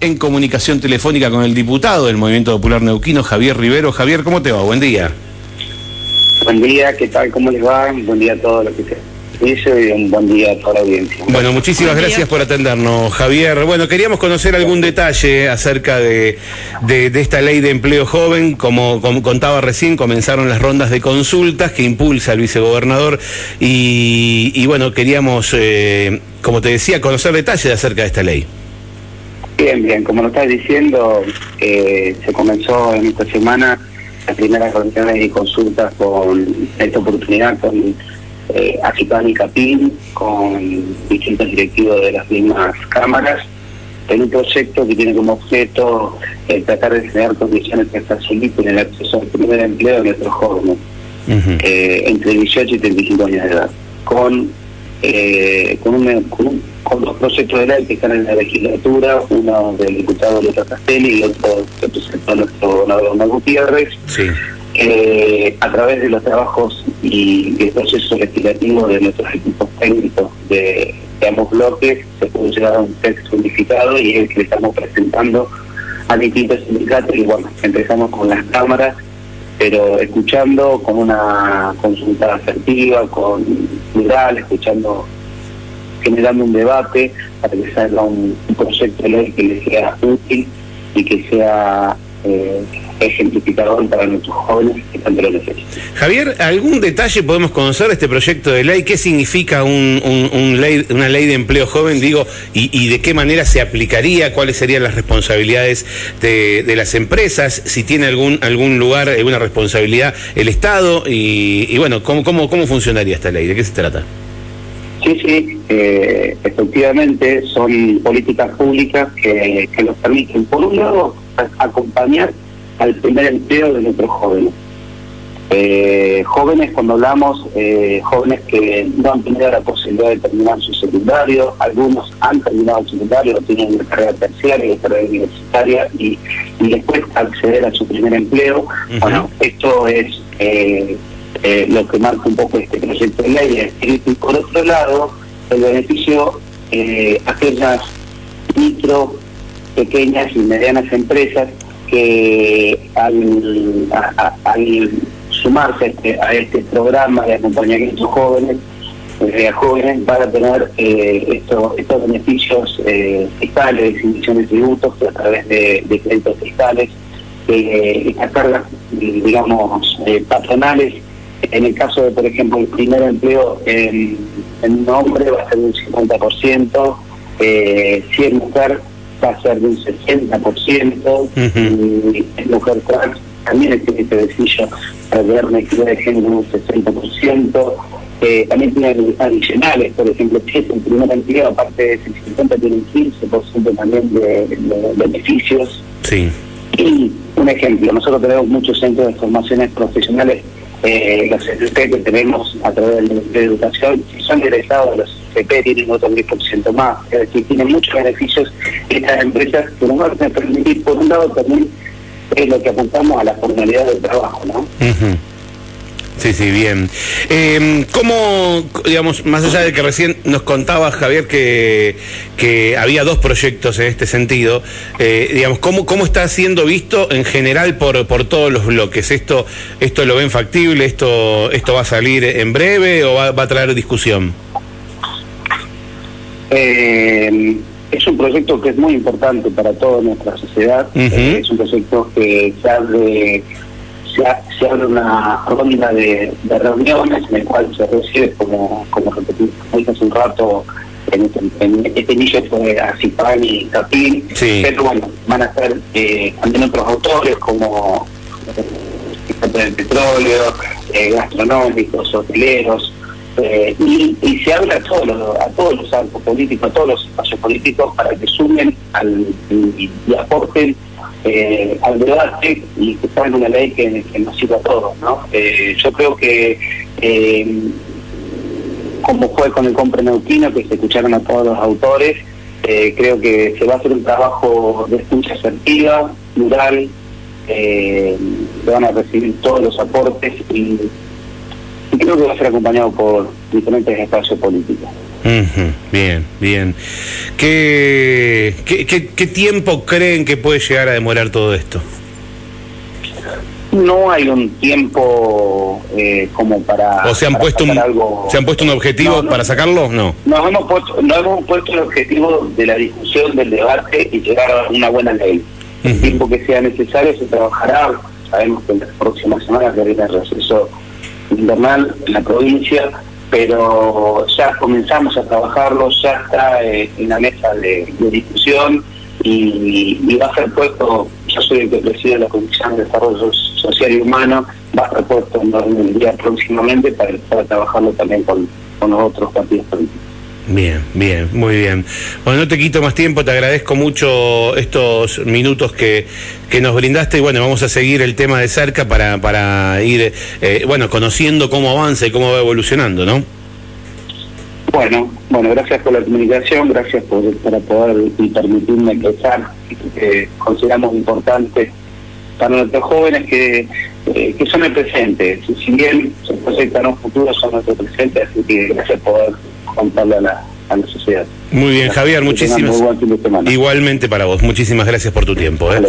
en comunicación telefónica con el diputado del Movimiento Popular Neuquino, Javier Rivero. Javier, ¿cómo te va? Buen día. Buen día, ¿qué tal? ¿Cómo les va? Buen día a todos los que se dice y un buen día a toda la audiencia. Bueno, muchísimas gracias por atendernos, Javier. Bueno, queríamos conocer algún detalle acerca de, de, esta ley de empleo joven. Como, contaba recién, comenzaron las rondas de consultas que impulsa el vicegobernador y, y bueno, queríamos, eh, como te decía, conocer detalles acerca de esta ley. Bien, bien, como lo estás diciendo, eh, se comenzó en esta semana las primeras reuniones y consultas con esta oportunidad con eh, y Capín, con distintos directivos de las mismas cámaras, en un proyecto que tiene como objeto eh, tratar de crear condiciones que faciliten el acceso al primer empleo de nuestros jóvenes, eh, entre 18 y 35 años de edad, con, eh, con, un, con, dos proyectos de ley que están en la legislatura, uno del diputado Luis Castelli y otro que presentó nuestro gobernador Gutiérrez. Sí eh, a través de los trabajos y el proceso legislativo de nuestros equipos técnicos de, ambos bloques, se pudo llegar a un texto unificado y es el que le estamos presentando a distintos sindicatos. Y bueno, empezamos con las cámaras, pero escuchando con una consulta asertiva, con plural, escuchando, generando un debate para que salga un, un proyecto de ley que le sea útil y que sea eh, ejemplificador para nuestros jóvenes que tanto lo necesitan. Javier, ¿algún detalle podemos conocer de este proyecto de ley? ¿Qué significa un, ley, una ley de empleo joven, digo, y, de qué manera se aplicaría? ¿Cuáles serían las responsabilidades de, las empresas? Si tiene algún algún lugar, alguna responsabilidad el Estado y, bueno, ¿cómo, cómo, ¿cómo funcionaría esta ley? ¿De qué se trata? Sí, sí, eh, efectivamente son políticas públicas que, que nos permiten, por un lado, acompañar al primer empleo de nuestros jóvenes. Eh, jóvenes, cuando hablamos, eh, jóvenes que no han tenido la posibilidad de terminar su secundario, algunos han terminado el secundario, tienen una carrera terciaria, una carrera universitaria y, después acceder a su primer empleo. Bueno, esto es eh, lo que marca un poco este proyecto de ley. Y por otro lado, el beneficio a aquellas micro, pequeñas y medianas empresas que al, sumarse a este, a este, programa de acompañamiento jóvenes, eh, jóvenes van a tener eh, estos, beneficios eh, fiscales, de exhibición de tributos a través de, créditos fiscales, eh, estas cargas, digamos, patronales. En el caso de, por ejemplo, el primer empleo en, en un hombre va a ser un 50%, si es mujer va a ser de un 60%, y en mujer trans también tiene este beneficio para ver una equidad de género un 60%. Eh, también tiene adicionales, por ejemplo, si es el primer empleo, aparte de ese 50, tiene un 15% también de, beneficios. Sí. Y un ejemplo, nosotros tenemos muchos centros de formaciones profesionales, eh, los que tenemos a través del Ministerio de Educación, si son egresados los CP tienen otro 10% más, es decir, tienen muchos beneficios estas empresas que nos van a permitir, por un lado, también es lo que apuntamos a la formalidad del trabajo, ¿no? Sí, sí, bien. Eh, ¿Cómo, digamos, más allá de que recién nos contaba Javier que, que había dos proyectos en este sentido, eh, digamos, ¿cómo, ¿cómo está siendo visto en general por, por todos los bloques? ¿Esto esto lo ven factible? ¿Esto esto va a salir en breve o va, va a traer discusión? Eh, es un proyecto que es muy importante para toda nuestra sociedad. Eh, es un proyecto que se abre, se, abre una ronda de, reuniones en el cual se recibe, como, como repetí hace un rato, en este, este inicio fue a Cipán y Capín, pero bueno, van a estar eh, también otros autores como el eh, petróleo, eh, gastronómicos, hoteleros, eh, y, se habla a todos los, a todos los arcos políticos, a todos los espacios políticos para que sumen al, y, aporten eh, al debate y que en una ley que, nos sirva a todos. ¿no? Eh, yo creo que, como fue con el neuquino, que se escucharon a todos los autores, creo que se va a hacer un trabajo de escucha asertiva, plural, se van a recibir todos los aportes y creo que va a ser acompañado por diferentes espacios políticos. Bien, bien. ¿Qué, qué, qué, tiempo creen que puede llegar a demorar todo esto? No hay un tiempo eh, como para. ¿O se han puesto un se han puesto un objetivo para sacarlo? No. Nos hemos puesto, nos hemos puesto el objetivo de la discusión, del debate y llegar a una buena ley. El tiempo que sea necesario se trabajará. Sabemos que en las próximas semanas viene el receso invernal en la provincia pero ya comenzamos a trabajarlo, ya está eh, en la mesa de, discusión y, va a ser puesto, yo soy el que preside la Comisión de Desarrollo Social y Humano, va a ser puesto en el día próximamente para, para trabajarlo también con, con los otros partidos políticos. Bien, bien, muy bien. Bueno, no te quito más tiempo, te agradezco mucho estos minutos que, que nos brindaste y bueno, vamos a seguir el tema de cerca para, para ir, eh, bueno, conociendo cómo avanza y cómo va evolucionando, ¿no? Bueno, bueno, gracias por la comunicación, gracias por, para poder y permitirme empezar, que consideramos importante para nuestros jóvenes que, eh, que son el presente. Si bien se proyectan un futuro, son nuestro presente, así que gracias por contarle a la, a la sociedad. Muy bien, Javier, muchísimas. Igualmente para vos, muchísimas gracias por tu tiempo. ¿eh?